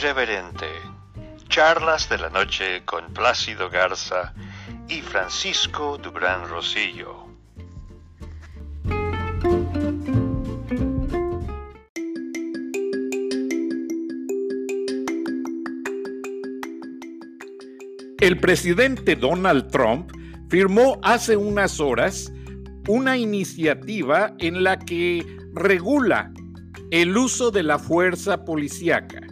Irreverente. Charlas de la noche con Plácido Garza y Francisco Dubrán Rosillo. El presidente Donald Trump firmó hace unas horas una iniciativa en la que regula el uso de la fuerza policíaca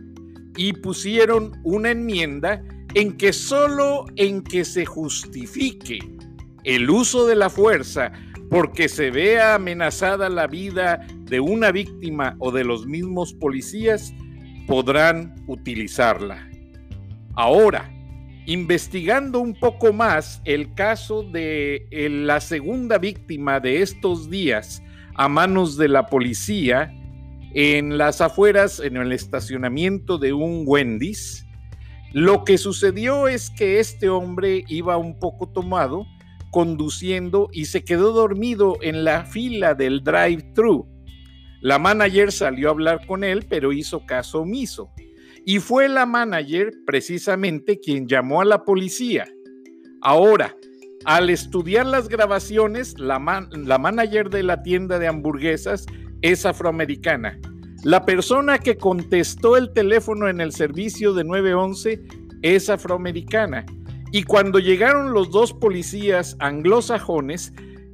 y pusieron una enmienda en que solo en que se justifique el uso de la fuerza porque se vea amenazada la vida de una víctima o de los mismos policías, podrán utilizarla. Ahora, investigando un poco más el caso de la segunda víctima de estos días a manos de la policía, en las afueras, en el estacionamiento de un Wendy's. Lo que sucedió es que este hombre iba un poco tomado, conduciendo y se quedó dormido en la fila del drive-thru. La manager salió a hablar con él, pero hizo caso omiso. Y fue la manager precisamente quien llamó a la policía. Ahora, al estudiar las grabaciones, la, la manager de la tienda de hamburguesas es afroamericana. La persona que contestó el teléfono en el servicio de 911 es afroamericana. Y cuando llegaron los dos policías anglosajones,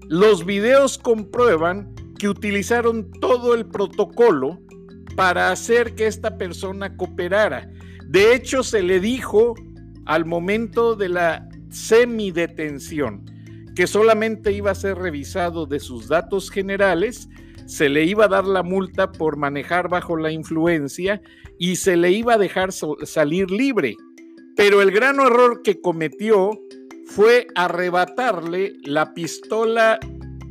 los videos comprueban que utilizaron todo el protocolo para hacer que esta persona cooperara. De hecho, se le dijo al momento de la semidetención que solamente iba a ser revisado de sus datos generales se le iba a dar la multa por manejar bajo la influencia y se le iba a dejar salir libre. Pero el gran error que cometió fue arrebatarle la pistola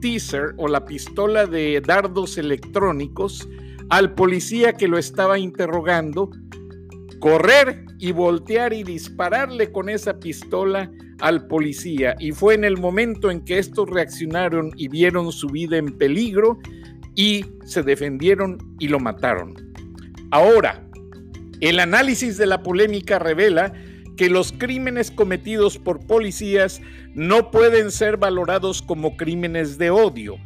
teaser o la pistola de dardos electrónicos al policía que lo estaba interrogando, correr y voltear y dispararle con esa pistola al policía. Y fue en el momento en que estos reaccionaron y vieron su vida en peligro y se defendieron y lo mataron. Ahora, el análisis de la polémica revela que los crímenes cometidos por policías no pueden ser valorados como crímenes de odio,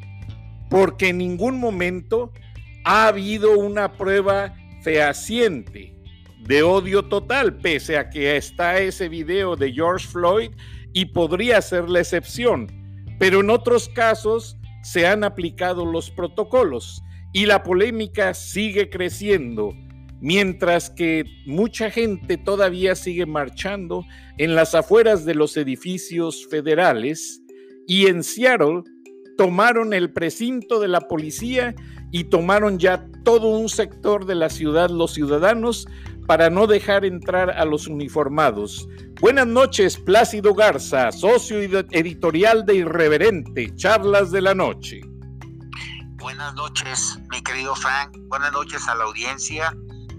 porque en ningún momento ha habido una prueba fehaciente de odio total, pese a que está ese video de George Floyd y podría ser la excepción. Pero en otros casos se han aplicado los protocolos y la polémica sigue creciendo, mientras que mucha gente todavía sigue marchando en las afueras de los edificios federales y en Seattle tomaron el precinto de la policía y tomaron ya todo un sector de la ciudad los ciudadanos para no dejar entrar a los uniformados. Buenas noches, Plácido Garza, socio editorial de Irreverente, Charlas de la Noche. Buenas noches, mi querido Frank. Buenas noches a la audiencia.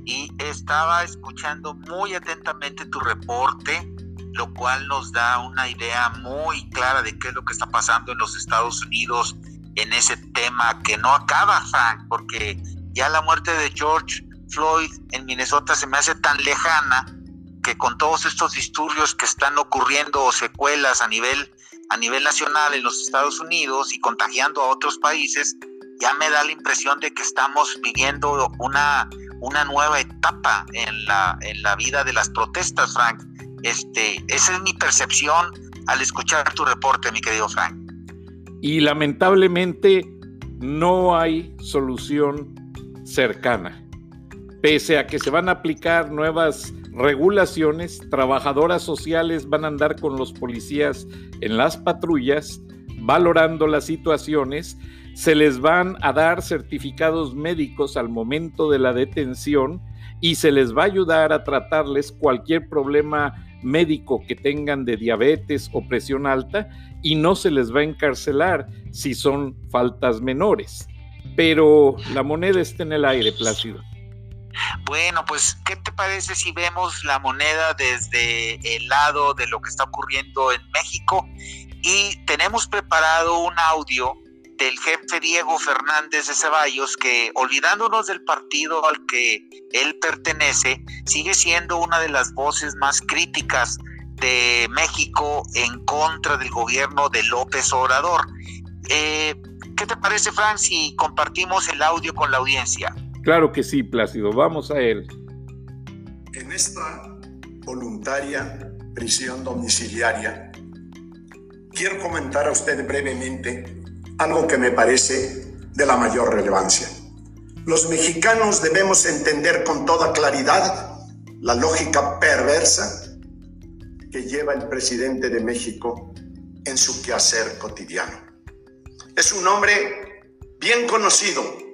Y estaba escuchando muy atentamente tu reporte, lo cual nos da una idea muy clara de qué es lo que está pasando en los Estados Unidos en ese tema que no acaba, Frank, porque ya la muerte de George Floyd en Minnesota se me hace tan lejana que con todos estos disturbios que están ocurriendo o secuelas a nivel, a nivel nacional en los Estados Unidos y contagiando a otros países, ya me da la impresión de que estamos viviendo una, una nueva etapa en la, en la vida de las protestas, Frank. Este, esa es mi percepción al escuchar tu reporte, mi querido Frank. Y lamentablemente no hay solución cercana. Pese a que se van a aplicar nuevas regulaciones, trabajadoras sociales van a andar con los policías en las patrullas, valorando las situaciones, se les van a dar certificados médicos al momento de la detención y se les va a ayudar a tratarles cualquier problema médico que tengan de diabetes o presión alta y no se les va a encarcelar si son faltas menores. Pero la moneda está en el aire, Plácido. Bueno, pues, ¿qué te parece si vemos la moneda desde el lado de lo que está ocurriendo en México? Y tenemos preparado un audio del jefe Diego Fernández de Ceballos, que olvidándonos del partido al que él pertenece, sigue siendo una de las voces más críticas de México en contra del gobierno de López Obrador. Eh, ¿Qué te parece, Fran, si compartimos el audio con la audiencia? Claro que sí, Plácido, vamos a él. En esta voluntaria prisión domiciliaria, quiero comentar a usted brevemente algo que me parece de la mayor relevancia. Los mexicanos debemos entender con toda claridad la lógica perversa que lleva el presidente de México en su quehacer cotidiano. Es un hombre bien conocido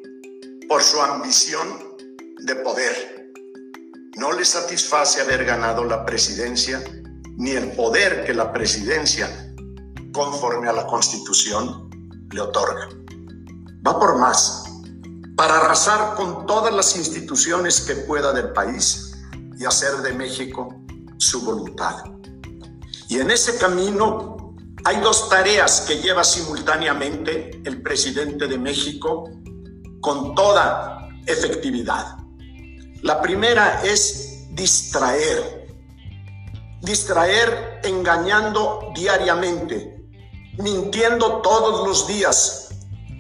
por su ambición de poder. No le satisface haber ganado la presidencia ni el poder que la presidencia, conforme a la Constitución, le otorga. Va por más, para arrasar con todas las instituciones que pueda del país y hacer de México su voluntad. Y en ese camino hay dos tareas que lleva simultáneamente el presidente de México con toda efectividad. La primera es distraer, distraer engañando diariamente, mintiendo todos los días,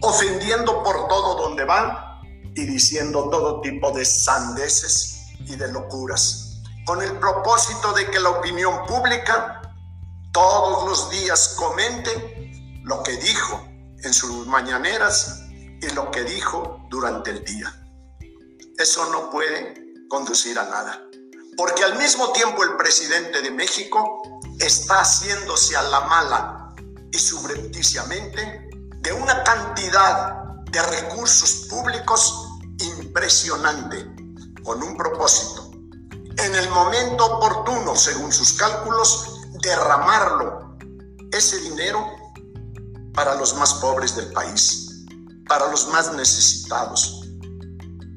ofendiendo por todo donde van y diciendo todo tipo de sandeces y de locuras, con el propósito de que la opinión pública todos los días comente lo que dijo en sus mañaneras y lo que dijo durante el día. Eso no puede conducir a nada. Porque al mismo tiempo el presidente de México está haciéndose a la mala y subrepticiamente de una cantidad de recursos públicos impresionante, con un propósito. En el momento oportuno, según sus cálculos, derramarlo, ese dinero, para los más pobres del país, para los más necesitados,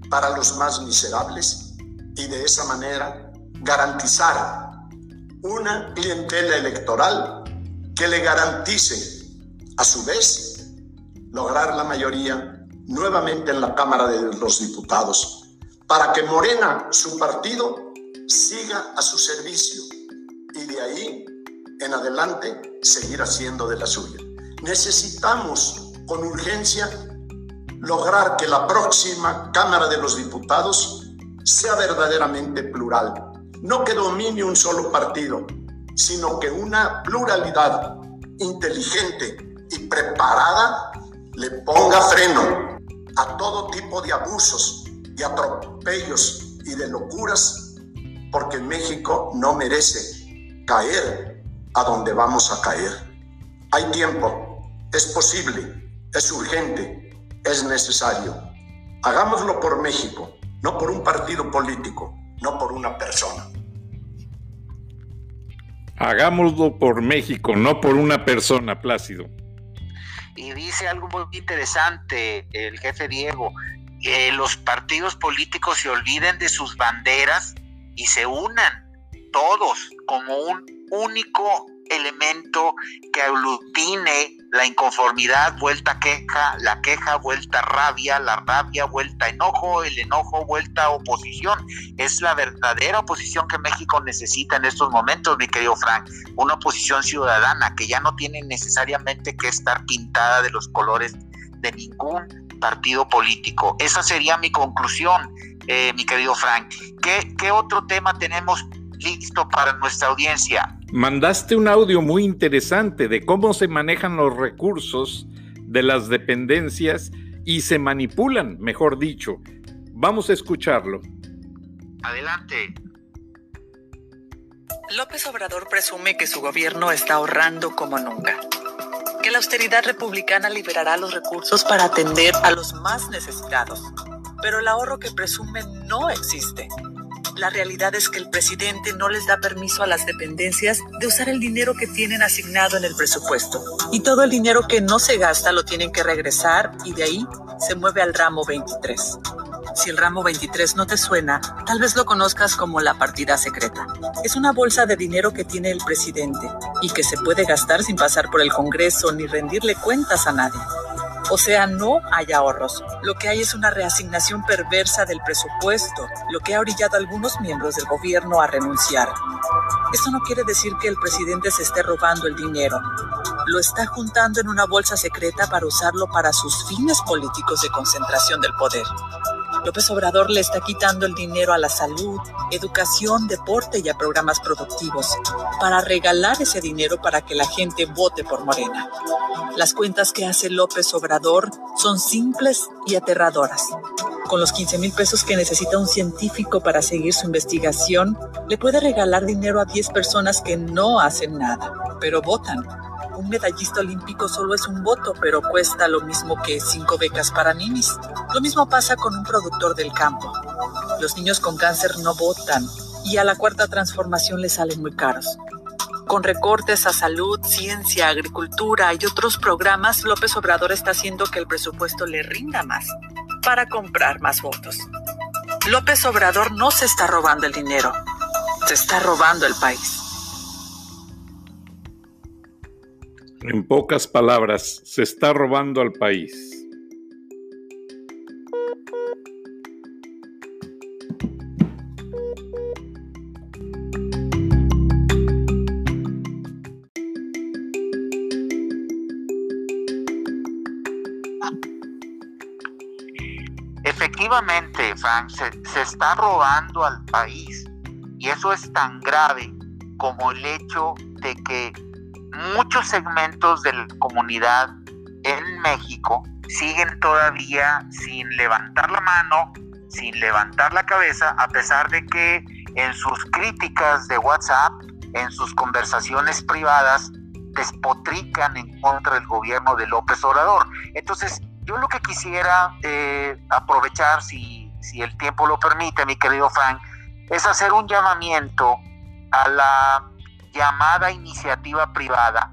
para los más miserables y de esa manera garantizar una clientela electoral que le garantice, a su vez, lograr la mayoría nuevamente en la Cámara de los Diputados, para que Morena, su partido, siga a su servicio y de ahí en adelante seguir haciendo de la suya. Necesitamos con urgencia lograr que la próxima Cámara de los Diputados sea verdaderamente plural. No que domine un solo partido, sino que una pluralidad inteligente y preparada le ponga freno a todo tipo de abusos, de atropellos y de locuras, porque México no merece caer a donde vamos a caer. Hay tiempo, es posible, es urgente, es necesario. Hagámoslo por México, no por un partido político, no por una persona. Hagámoslo por México, no por una persona, Plácido. Y dice algo muy interesante el jefe Diego, que los partidos políticos se olviden de sus banderas y se unan todos como un único elemento que aglutine la inconformidad vuelta queja, la queja vuelta rabia, la rabia vuelta enojo, el enojo vuelta oposición. Es la verdadera oposición que México necesita en estos momentos, mi querido Frank. Una oposición ciudadana que ya no tiene necesariamente que estar pintada de los colores de ningún partido político. Esa sería mi conclusión, eh, mi querido Frank. ¿Qué, ¿Qué otro tema tenemos listo para nuestra audiencia. Mandaste un audio muy interesante de cómo se manejan los recursos de las dependencias y se manipulan, mejor dicho. Vamos a escucharlo. Adelante. López Obrador presume que su gobierno está ahorrando como nunca, que la austeridad republicana liberará los recursos para atender a los más necesitados, pero el ahorro que presume no existe. La realidad es que el presidente no les da permiso a las dependencias de usar el dinero que tienen asignado en el presupuesto. Y todo el dinero que no se gasta lo tienen que regresar y de ahí se mueve al ramo 23. Si el ramo 23 no te suena, tal vez lo conozcas como la partida secreta. Es una bolsa de dinero que tiene el presidente y que se puede gastar sin pasar por el Congreso ni rendirle cuentas a nadie. O sea, no hay ahorros. Lo que hay es una reasignación perversa del presupuesto, lo que ha orillado a algunos miembros del gobierno a renunciar. Esto no quiere decir que el presidente se esté robando el dinero. Lo está juntando en una bolsa secreta para usarlo para sus fines políticos de concentración del poder. López Obrador le está quitando el dinero a la salud, educación, deporte y a programas productivos para regalar ese dinero para que la gente vote por Morena. Las cuentas que hace López Obrador son simples y aterradoras. Con los 15 mil pesos que necesita un científico para seguir su investigación, le puede regalar dinero a 10 personas que no hacen nada, pero votan un medallista olímpico solo es un voto, pero cuesta lo mismo que cinco becas para ninis. Lo mismo pasa con un productor del campo. Los niños con cáncer no votan y a la cuarta transformación les salen muy caros. Con recortes a salud, ciencia, agricultura y otros programas, López Obrador está haciendo que el presupuesto le rinda más para comprar más votos. López Obrador no se está robando el dinero, se está robando el país. En pocas palabras, se está robando al país. Efectivamente, Frank, se, se está robando al país y eso es tan grave como el hecho de que muchos segmentos de la comunidad en México siguen todavía sin levantar la mano, sin levantar la cabeza, a pesar de que en sus críticas de WhatsApp, en sus conversaciones privadas, despotrican en contra del gobierno de López Obrador. Entonces, yo lo que quisiera eh, aprovechar, si, si el tiempo lo permite, mi querido Frank, es hacer un llamamiento a la llamada iniciativa privada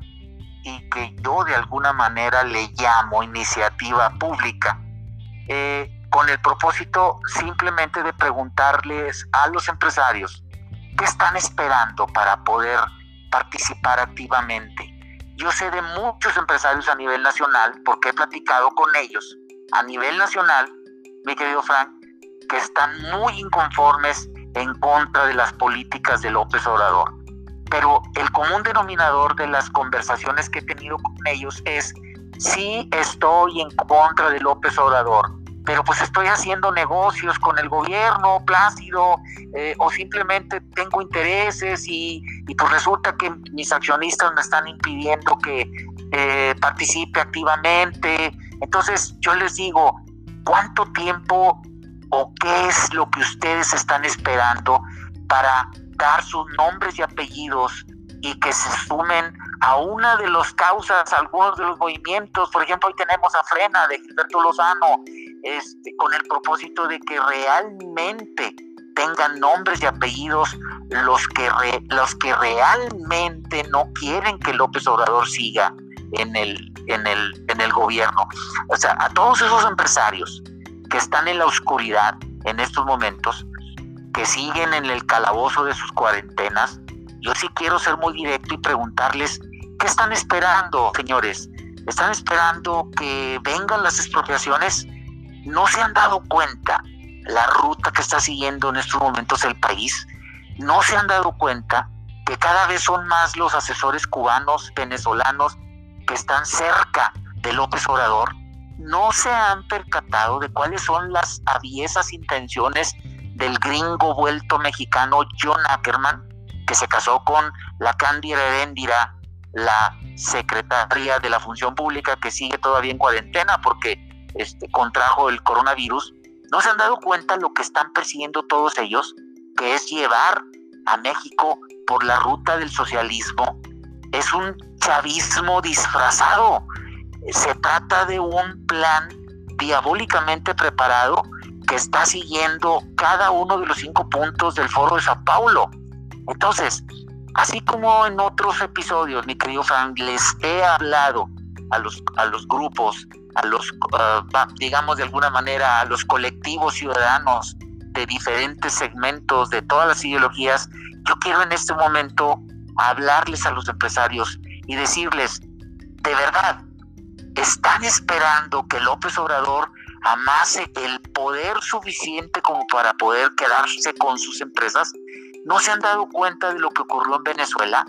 y que yo de alguna manera le llamo iniciativa pública, eh, con el propósito simplemente de preguntarles a los empresarios qué están esperando para poder participar activamente. Yo sé de muchos empresarios a nivel nacional, porque he platicado con ellos. A nivel nacional, mi querido Frank, que están muy inconformes en contra de las políticas de López Obrador pero el común denominador de las conversaciones que he tenido con ellos es, sí estoy en contra de López Obrador, pero pues estoy haciendo negocios con el gobierno plácido eh, o simplemente tengo intereses y, pues resulta que mis accionistas me están impidiendo que eh, participe activamente. Entonces yo les digo, ¿cuánto tiempo o qué es lo que ustedes están esperando para dar sus nombres y apellidos y que se sumen a una de las causas, algunos de los movimientos. Por ejemplo, hoy tenemos a Frena de Gilberto Lozano, este, con el propósito de que realmente tengan nombres y apellidos los que, los que realmente no quieren que López Obrador siga en el, en, el, en el gobierno. O sea, a todos esos empresarios que están en la oscuridad en estos momentos, que siguen en el calabozo de sus cuarentenas, yo sí quiero ser muy directo y preguntarles, ¿qué están esperando, señores? ¿Están esperando que vengan las expropiaciones? ¿No se han dado cuenta la ruta que está siguiendo en estos momentos el país? ¿No se han dado cuenta que cada vez son más los asesores cubanos, venezolanos, que están cerca de López Obrador? ¿No se han percatado de cuáles son las aviesas intenciones del gringo vuelto mexicano John Ackerman, que se casó con la Cándida Heréndira, la secretaria de la Función Pública, que sigue todavía en cuarentena porque este, contrajo el coronavirus, ¿no se han dado cuenta lo que están persiguiendo todos ellos? Que es llevar a México por la ruta del socialismo. Es un chavismo disfrazado. Se trata de un plan diabólicamente preparado que está siguiendo cada uno de los cinco puntos del foro de Sao Paulo. Entonces, así como en otros episodios, mi querido Frank, les he hablado a los, a los grupos, a los, ah, digamos de alguna manera, a los colectivos ciudadanos de diferentes segmentos, de todas las ideologías, yo quiero en este momento hablarles a los empresarios y decirles, de verdad, están esperando que López Obrador amase el poder suficiente como para poder quedarse con sus empresas, ¿no se han dado cuenta de lo que ocurrió en Venezuela?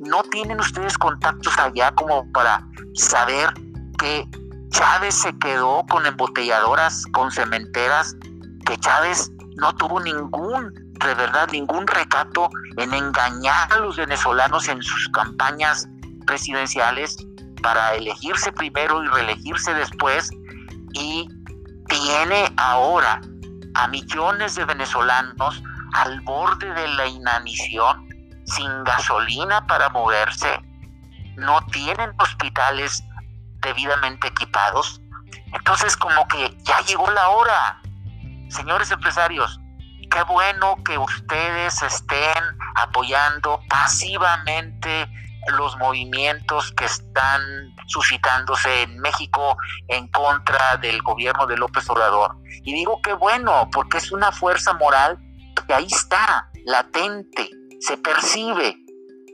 ¿No tienen ustedes contactos allá como para saber que Chávez se quedó con embotelladoras, con cementeras, que Chávez no tuvo ningún, de verdad, ningún recato en engañar a los venezolanos en sus campañas presidenciales para elegirse primero y reelegirse después y tiene ahora a millones de venezolanos al borde de la inanición, sin gasolina para moverse, no tienen hospitales debidamente equipados. Entonces como que ya llegó la hora. Señores empresarios, qué bueno que ustedes estén apoyando pasivamente los movimientos que están suscitándose en México en contra del gobierno de López Obrador. Y digo que bueno, porque es una fuerza moral que ahí está, latente, se percibe,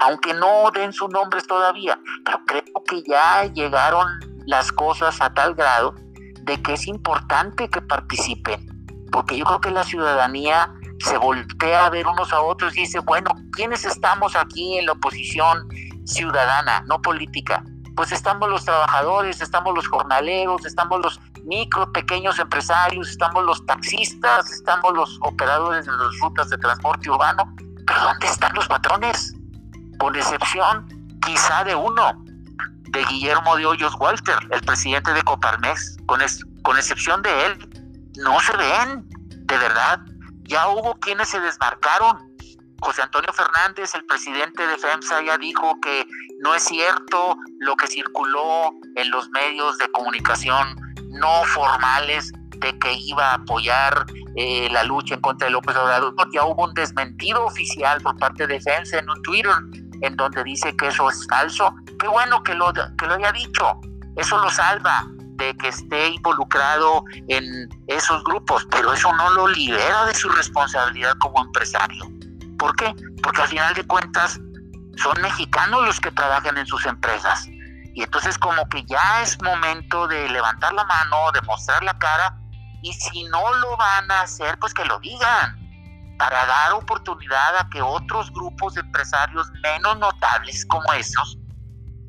aunque no den sus nombres todavía, pero creo que ya llegaron las cosas a tal grado de que es importante que participen, porque yo creo que la ciudadanía se voltea a ver unos a otros y dice, bueno, ¿quiénes estamos aquí en la oposición ciudadana, no política? Pues estamos los trabajadores, estamos los jornaleros, estamos los micro, pequeños empresarios, estamos los taxistas, estamos los operadores de las rutas de transporte urbano, pero ¿dónde están los patrones? Con excepción quizá de uno, de Guillermo de Hoyos Walter, el presidente de Coparmex, con, con excepción de él, no se ven, de verdad. Ya hubo quienes se desmarcaron. José Antonio Fernández, el presidente de FEMSA, ya dijo que no es cierto lo que circuló en los medios de comunicación no formales de que iba a apoyar eh, la lucha en contra de López Obrador. Ya hubo un desmentido oficial por parte de FEMSA en un Twitter en donde dice que eso es falso. Qué bueno que lo, que lo haya dicho. Eso lo salva de que esté involucrado en esos grupos, pero eso no lo libera de su responsabilidad como empresario. ¿Por qué? Porque al final de cuentas son mexicanos los que trabajan en sus empresas. Y entonces como que ya es momento de levantar la mano, de mostrar la cara, y si no lo van a hacer, pues que lo digan para dar oportunidad a que otros grupos de empresarios menos notables como esos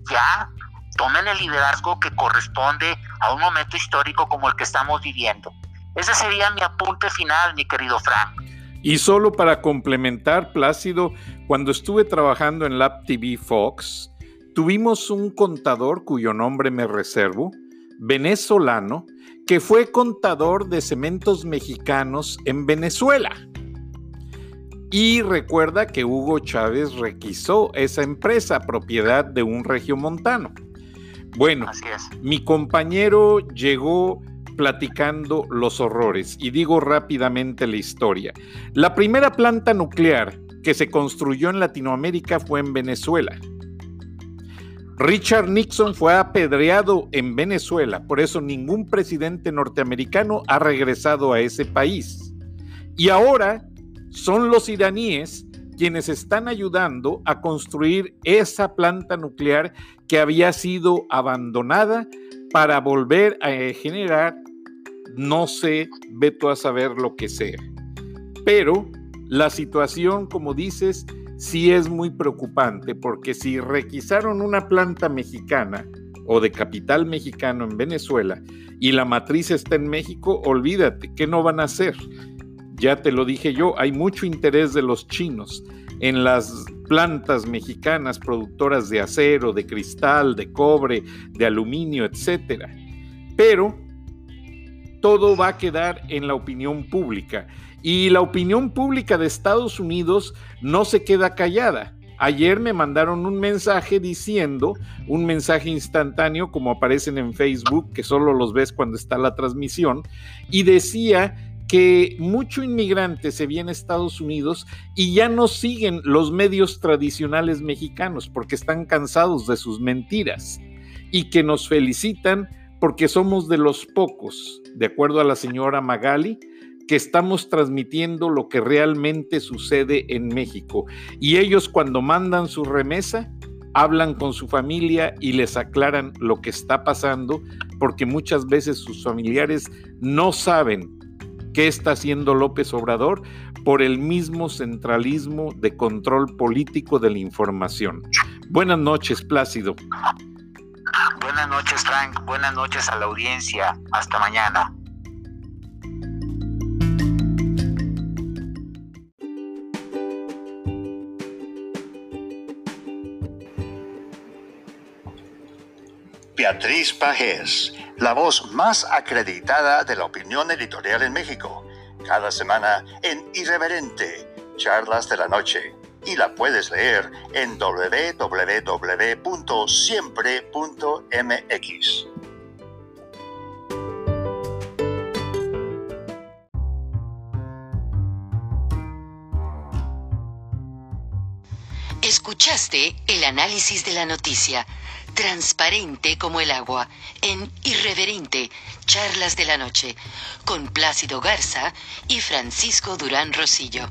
ya tomen el liderazgo que corresponde a un momento histórico como el que estamos viviendo. Ese sería mi apunte final, mi querido Frank. Y solo para complementar, Plácido, cuando estuve trabajando en Lab TV Fox, tuvimos un contador cuyo nombre me reservo, venezolano, que fue contador de cementos mexicanos en Venezuela. Y recuerda que Hugo Chávez requisó esa empresa, propiedad de un regiomontano. Bueno, mi compañero llegó platicando los horrores y digo rápidamente la historia. La primera planta nuclear que se construyó en Latinoamérica fue en Venezuela. Richard Nixon fue apedreado en Venezuela, por eso ningún presidente norteamericano ha regresado a ese país. Y ahora son los iraníes quienes están ayudando a construir esa planta nuclear que había sido abandonada para volver a generar, no sé, veto a saber lo que sea. Pero la situación, como dices, sí es muy preocupante porque si requisaron una planta mexicana o de capital mexicano en Venezuela y la matriz está en México, olvídate, ¿qué no van a hacer? Ya te lo dije yo, hay mucho interés de los chinos en las plantas mexicanas productoras de acero, de cristal, de cobre, de aluminio, etc. Pero todo va a quedar en la opinión pública y la opinión pública de Estados Unidos no se queda callada. Ayer me mandaron un mensaje diciendo, un mensaje instantáneo como aparecen en Facebook, que solo los ves cuando está la transmisión, y decía que mucho inmigrante se viene a Estados Unidos y ya no siguen los medios tradicionales mexicanos porque están cansados de sus mentiras y que nos felicitan porque somos de los pocos, de acuerdo a la señora Magali, que estamos transmitiendo lo que realmente sucede en México. Y ellos cuando mandan su remesa, hablan con su familia y les aclaran lo que está pasando, porque muchas veces sus familiares no saben qué está haciendo López Obrador por el mismo centralismo de control político de la información. Buenas noches, Plácido. Buenas noches, Frank. Buenas noches a la audiencia. Hasta mañana. Beatriz Pajés, la voz más acreditada de la opinión editorial en México. Cada semana en Irreverente, Charlas de la Noche. Y la puedes leer en www.siempre.mx. Escuchaste el análisis de la noticia transparente como el agua, en Irreverente, Charlas de la Noche, con Plácido Garza y Francisco Durán Rosillo.